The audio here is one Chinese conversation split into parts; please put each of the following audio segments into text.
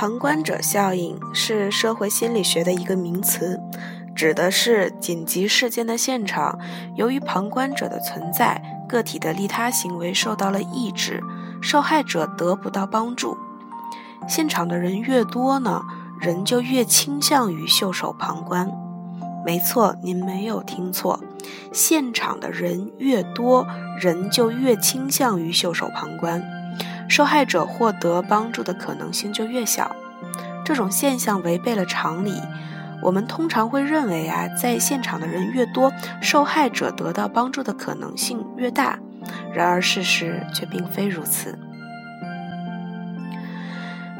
旁观者效应是社会心理学的一个名词，指的是紧急事件的现场，由于旁观者的存在，个体的利他行为受到了抑制，受害者得不到帮助。现场的人越多呢，人就越倾向于袖手旁观。没错，您没有听错，现场的人越多，人就越倾向于袖手旁观，受害者获得帮助的可能性就越小。这种现象违背了常理。我们通常会认为啊，在现场的人越多，受害者得到帮助的可能性越大。然而事实却并非如此。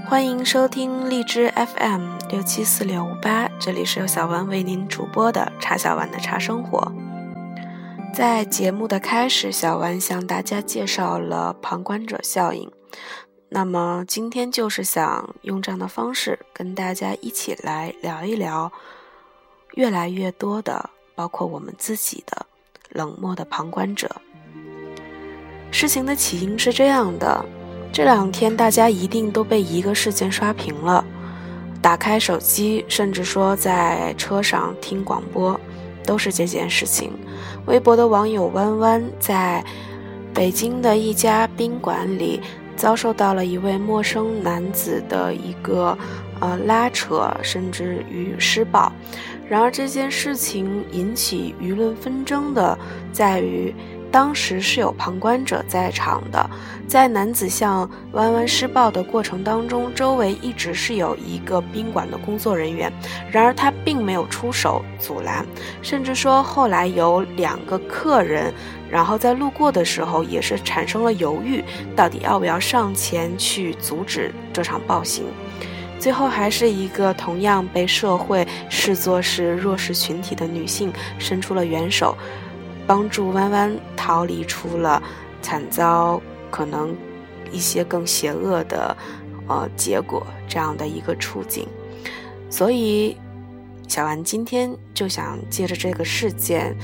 欢迎收听荔枝 FM 六七四六五八，这里是由小丸为您主播的茶小丸的茶生活。在节目的开始，小丸向大家介绍了旁观者效应。那么今天就是想用这样的方式跟大家一起来聊一聊，越来越多的，包括我们自己的冷漠的旁观者。事情的起因是这样的。这两天，大家一定都被一个事件刷屏了。打开手机，甚至说在车上听广播，都是这件事情。微博的网友弯弯在北京的一家宾馆里遭受到了一位陌生男子的一个呃拉扯，甚至于施暴。然而这件事情引起舆论纷争的在于。当时是有旁观者在场的，在男子向弯弯施暴的过程当中，周围一直是有一个宾馆的工作人员，然而他并没有出手阻拦，甚至说后来有两个客人，然后在路过的时候也是产生了犹豫，到底要不要上前去阻止这场暴行，最后还是一个同样被社会视作是弱势群体的女性伸出了援手。帮助弯弯逃离出了惨遭可能一些更邪恶的呃结果这样的一个处境，所以小丸今天就想借着这个事件，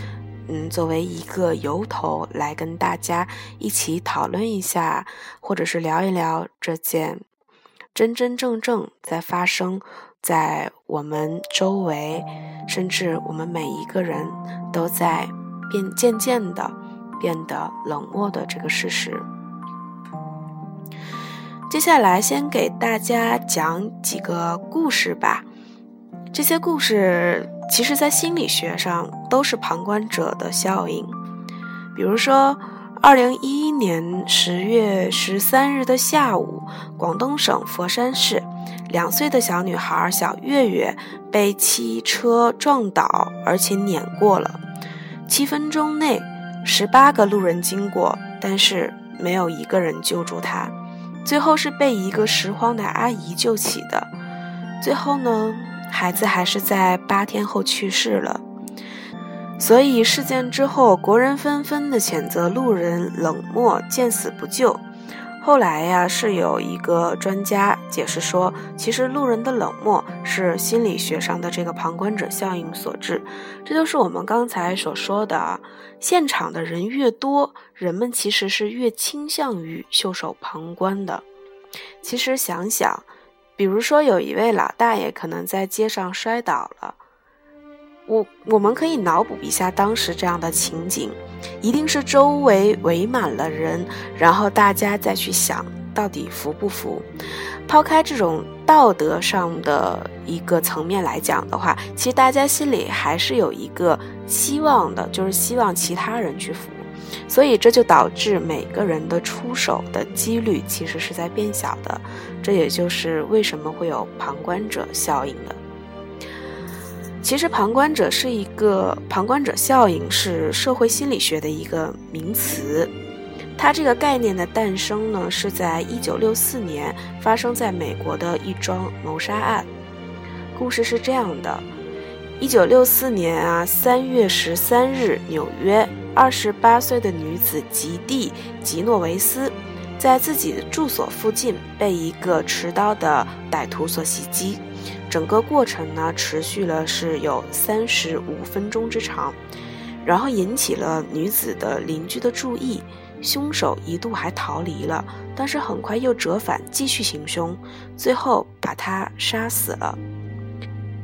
嗯，作为一个由头来跟大家一起讨论一下，或者是聊一聊这件真真正正在发生在我们周围，甚至我们每一个人都在。便渐渐的变得冷漠的这个事实。接下来先给大家讲几个故事吧。这些故事其实，在心理学上都是旁观者的效应。比如说，二零一一年十月十三日的下午，广东省佛山市两岁的小女孩小月月被汽车撞倒，而且碾过了。七分钟内，十八个路人经过，但是没有一个人救助他。最后是被一个拾荒的阿姨救起的。最后呢，孩子还是在八天后去世了。所以事件之后，国人纷纷的谴责路人冷漠、见死不救。后来呀，是有一个专家解释说，其实路人的冷漠是心理学上的这个旁观者效应所致。这就是我们刚才所说的，现场的人越多，人们其实是越倾向于袖手旁观的。其实想想，比如说有一位老大爷可能在街上摔倒了。我我们可以脑补一下当时这样的情景，一定是周围围满了人，然后大家再去想到底服不服。抛开这种道德上的一个层面来讲的话，其实大家心里还是有一个希望的，就是希望其他人去服。所以这就导致每个人的出手的几率其实是在变小的，这也就是为什么会有旁观者效应的。其实，旁观者是一个旁观者效应，是社会心理学的一个名词。它这个概念的诞生呢，是在一九六四年发生在美国的一桩谋杀案。故事是这样的：一九六四年啊，三月十三日，纽约二十八岁的女子吉蒂·吉诺维斯，在自己的住所附近被一个持刀的歹徒所袭击。整个过程呢，持续了是有三十五分钟之长，然后引起了女子的邻居的注意，凶手一度还逃离了，但是很快又折返继续行凶，最后把他杀死了。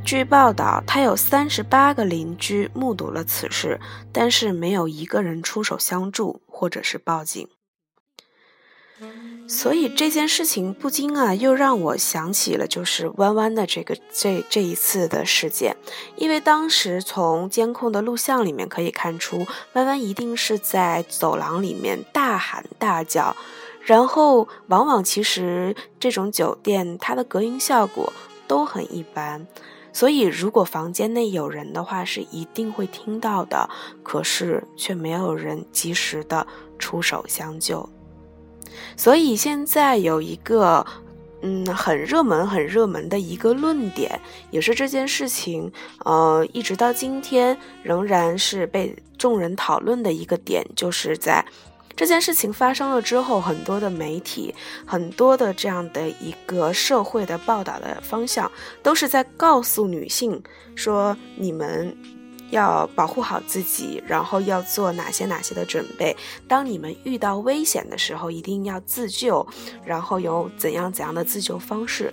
据报道，他有三十八个邻居目睹了此事，但是没有一个人出手相助或者是报警。所以这件事情不禁啊，又让我想起了就是弯弯的这个这这一次的事件，因为当时从监控的录像里面可以看出，弯弯一定是在走廊里面大喊大叫，然后往往其实这种酒店它的隔音效果都很一般，所以如果房间内有人的话是一定会听到的，可是却没有人及时的出手相救。所以现在有一个，嗯，很热门、很热门的一个论点，也是这件事情，呃，一直到今天仍然是被众人讨论的一个点，就是在这件事情发生了之后，很多的媒体、很多的这样的一个社会的报道的方向，都是在告诉女性说，你们。要保护好自己，然后要做哪些哪些的准备。当你们遇到危险的时候，一定要自救，然后有怎样怎样的自救方式。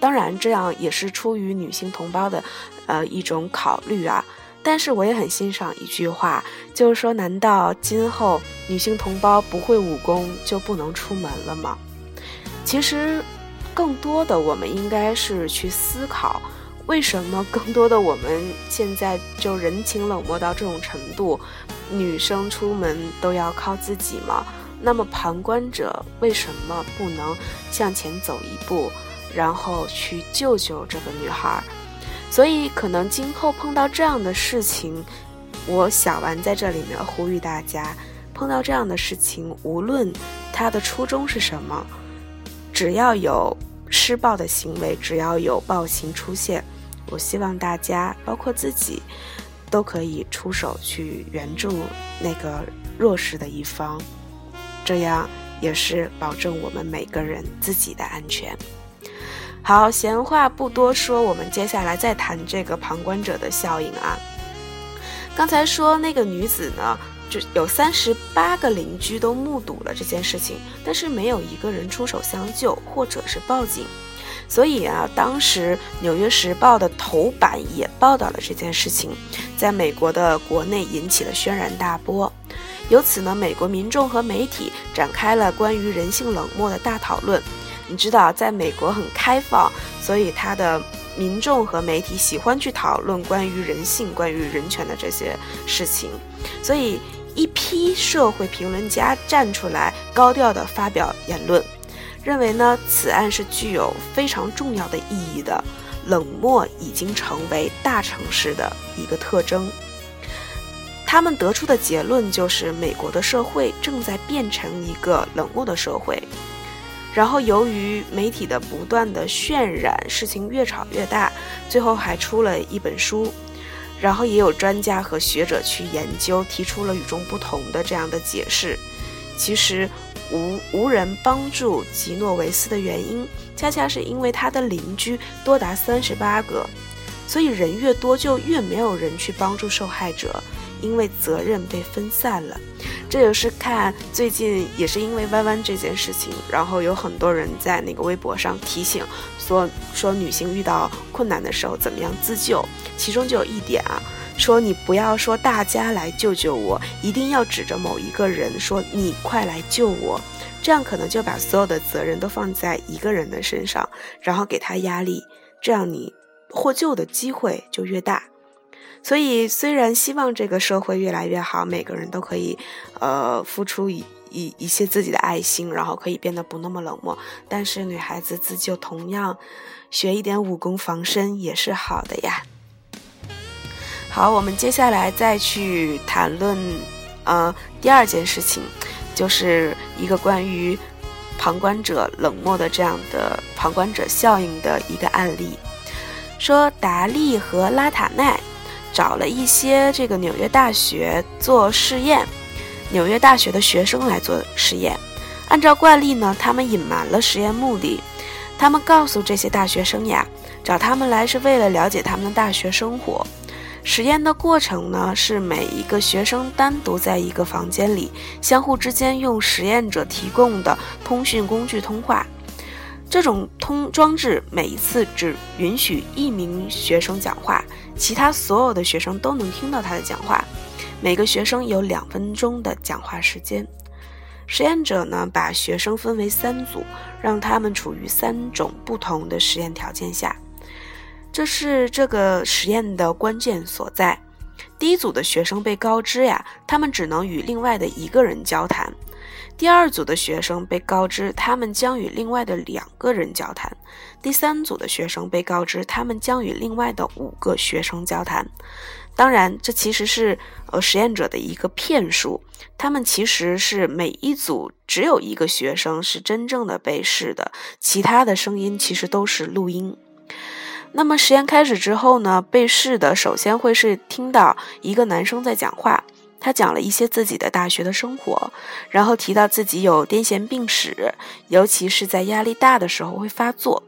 当然，这样也是出于女性同胞的，呃，一种考虑啊。但是我也很欣赏一句话，就是说，难道今后女性同胞不会武功就不能出门了吗？其实，更多的我们应该是去思考。为什么更多的我们现在就人情冷漠到这种程度？女生出门都要靠自己吗？那么旁观者为什么不能向前走一步，然后去救救这个女孩？所以可能今后碰到这样的事情，我小丸在这里面呼吁大家：碰到这样的事情，无论他的初衷是什么，只要有施暴的行为，只要有暴行出现。我希望大家，包括自己，都可以出手去援助那个弱势的一方，这样也是保证我们每个人自己的安全。好，闲话不多说，我们接下来再谈这个旁观者的效应啊。刚才说那个女子呢，就有三十八个邻居都目睹了这件事情，但是没有一个人出手相救或者是报警。所以啊，当时《纽约时报》的头版也报道了这件事情，在美国的国内引起了轩然大波。由此呢，美国民众和媒体展开了关于人性冷漠的大讨论。你知道，在美国很开放，所以他的民众和媒体喜欢去讨论关于人性、关于人权的这些事情。所以，一批社会评论家站出来，高调地发表言论。认为呢，此案是具有非常重要的意义的。冷漠已经成为大城市的一个特征。他们得出的结论就是，美国的社会正在变成一个冷漠的社会。然后，由于媒体的不断的渲染，事情越炒越大，最后还出了一本书。然后，也有专家和学者去研究，提出了与众不同的这样的解释。其实。无无人帮助吉诺维斯的原因，恰恰是因为他的邻居多达三十八个，所以人越多就越没有人去帮助受害者，因为责任被分散了。这也是看最近也是因为弯弯这件事情，然后有很多人在那个微博上提醒说说女性遇到困难的时候怎么样自救，其中就有一点啊。说你不要说大家来救救我，一定要指着某一个人说你快来救我，这样可能就把所有的责任都放在一个人的身上，然后给他压力，这样你获救的机会就越大。所以虽然希望这个社会越来越好，每个人都可以，呃，付出一一一些自己的爱心，然后可以变得不那么冷漠，但是女孩子自救同样，学一点武功防身也是好的呀。好，我们接下来再去谈论，呃，第二件事情，就是一个关于旁观者冷漠的这样的旁观者效应的一个案例。说达利和拉塔奈找了一些这个纽约大学做试验，纽约大学的学生来做实验。按照惯例呢，他们隐瞒了实验目的，他们告诉这些大学生呀，找他们来是为了了解他们的大学生活。实验的过程呢，是每一个学生单独在一个房间里，相互之间用实验者提供的通讯工具通话。这种通装置每一次只允许一名学生讲话，其他所有的学生都能听到他的讲话。每个学生有两分钟的讲话时间。实验者呢，把学生分为三组，让他们处于三种不同的实验条件下。这是这个实验的关键所在。第一组的学生被告知呀，他们只能与另外的一个人交谈。第二组的学生被告知，他们将与另外的两个人交谈；第三组的学生被告知，他们将与另外的五个学生交谈。当然，这其实是呃实验者的一个骗术。他们其实是每一组只有一个学生是真正的被试的，其他的声音其实都是录音。那么实验开始之后呢，被试的首先会是听到一个男生在讲话。他讲了一些自己的大学的生活，然后提到自己有癫痫病史，尤其是在压力大的时候会发作。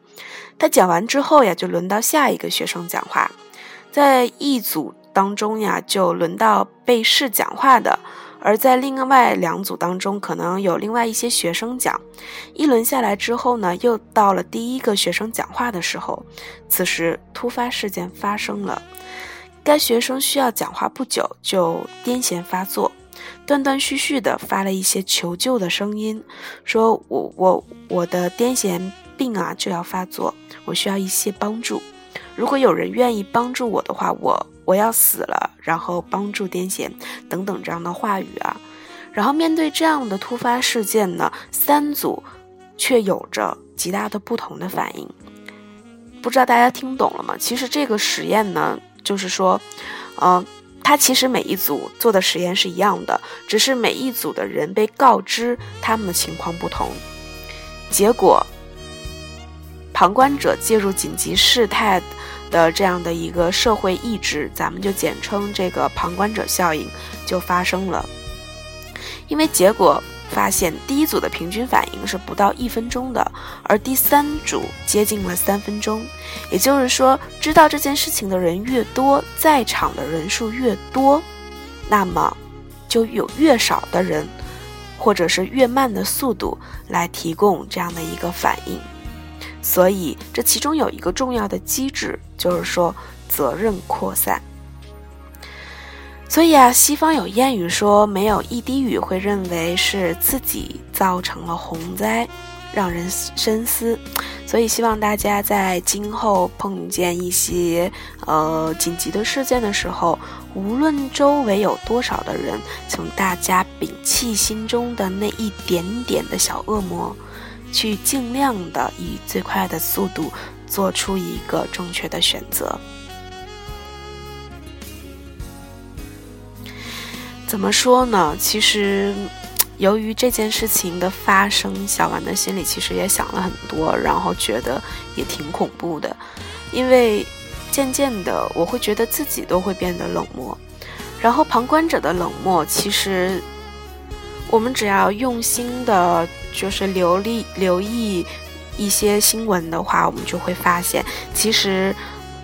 他讲完之后呀，就轮到下一个学生讲话，在一组当中呀，就轮到被试讲话的，而在另外两组当中，可能有另外一些学生讲。一轮下来之后呢，又到了第一个学生讲话的时候，此时突发事件发生了。该学生需要讲话不久就癫痫发作，断断续续的发了一些求救的声音，说我我我的癫痫病啊就要发作，我需要一些帮助。如果有人愿意帮助我的话，我我要死了，然后帮助癫痫等等这样的话语啊。然后面对这样的突发事件呢，三组却有着极大的不同的反应。不知道大家听懂了吗？其实这个实验呢。就是说，呃，他其实每一组做的实验是一样的，只是每一组的人被告知他们的情况不同，结果，旁观者介入紧急事态的这样的一个社会意志，咱们就简称这个旁观者效应就发生了，因为结果。发现第一组的平均反应是不到一分钟的，而第三组接近了三分钟。也就是说，知道这件事情的人越多，在场的人数越多，那么就有越少的人，或者是越慢的速度来提供这样的一个反应。所以，这其中有一个重要的机制，就是说责任扩散。所以啊，西方有谚语说，没有一滴雨会认为是自己造成了洪灾，让人深思。所以希望大家在今后碰见一些呃紧急的事件的时候，无论周围有多少的人，请大家摒弃心中的那一点点的小恶魔，去尽量的以最快的速度做出一个正确的选择。怎么说呢？其实，由于这件事情的发生，小丸的心里其实也想了很多，然后觉得也挺恐怖的。因为渐渐的，我会觉得自己都会变得冷漠，然后旁观者的冷漠，其实我们只要用心的，就是留意留意一些新闻的话，我们就会发现，其实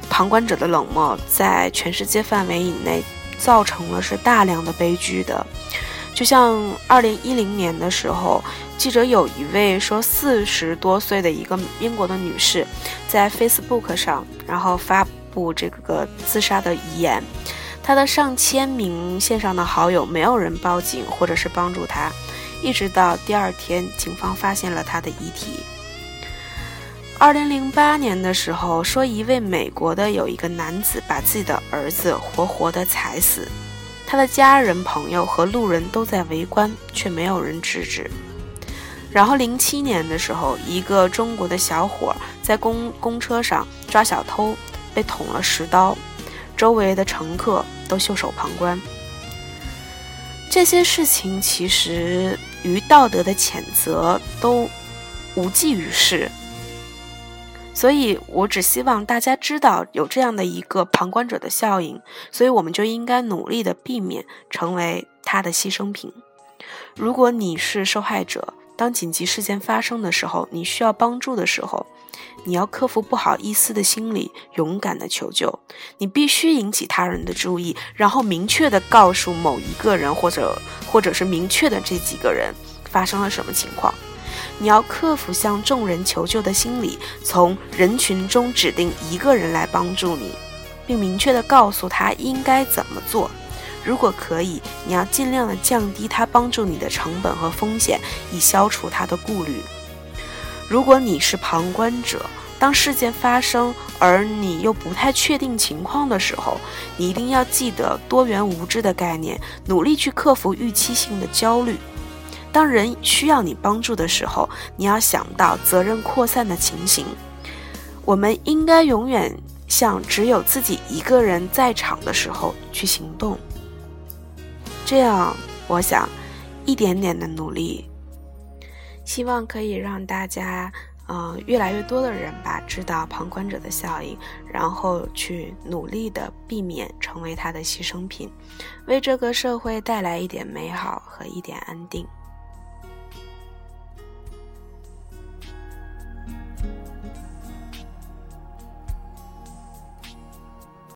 旁观者的冷漠在全世界范围以内。造成了是大量的悲剧的，就像二零一零年的时候，记者有一位说四十多岁的一个英国的女士，在 Facebook 上，然后发布这个自杀的遗言，她的上千名线上的好友没有人报警或者是帮助她，一直到第二天，警方发现了他的遗体。二零零八年的时候，说一位美国的有一个男子把自己的儿子活活的踩死，他的家人、朋友和路人都在围观，却没有人制止。然后零七年的时候，一个中国的小伙在公公车上抓小偷，被捅了十刀，周围的乘客都袖手旁观。这些事情其实与道德的谴责都无济于事。所以，我只希望大家知道有这样的一个旁观者的效应，所以我们就应该努力的避免成为他的牺牲品。如果你是受害者，当紧急事件发生的时候，你需要帮助的时候，你要克服不好意思的心理，勇敢的求救。你必须引起他人的注意，然后明确的告诉某一个人，或者或者是明确的这几个人发生了什么情况。你要克服向众人求救的心理，从人群中指定一个人来帮助你，并明确的告诉他应该怎么做。如果可以，你要尽量的降低他帮助你的成本和风险，以消除他的顾虑。如果你是旁观者，当事件发生而你又不太确定情况的时候，你一定要记得多元无知的概念，努力去克服预期性的焦虑。当人需要你帮助的时候，你要想到责任扩散的情形。我们应该永远像只有自己一个人在场的时候去行动。这样，我想，一点点的努力，希望可以让大家，嗯，越来越多的人吧，知道旁观者的效应，然后去努力的避免成为他的牺牲品，为这个社会带来一点美好和一点安定。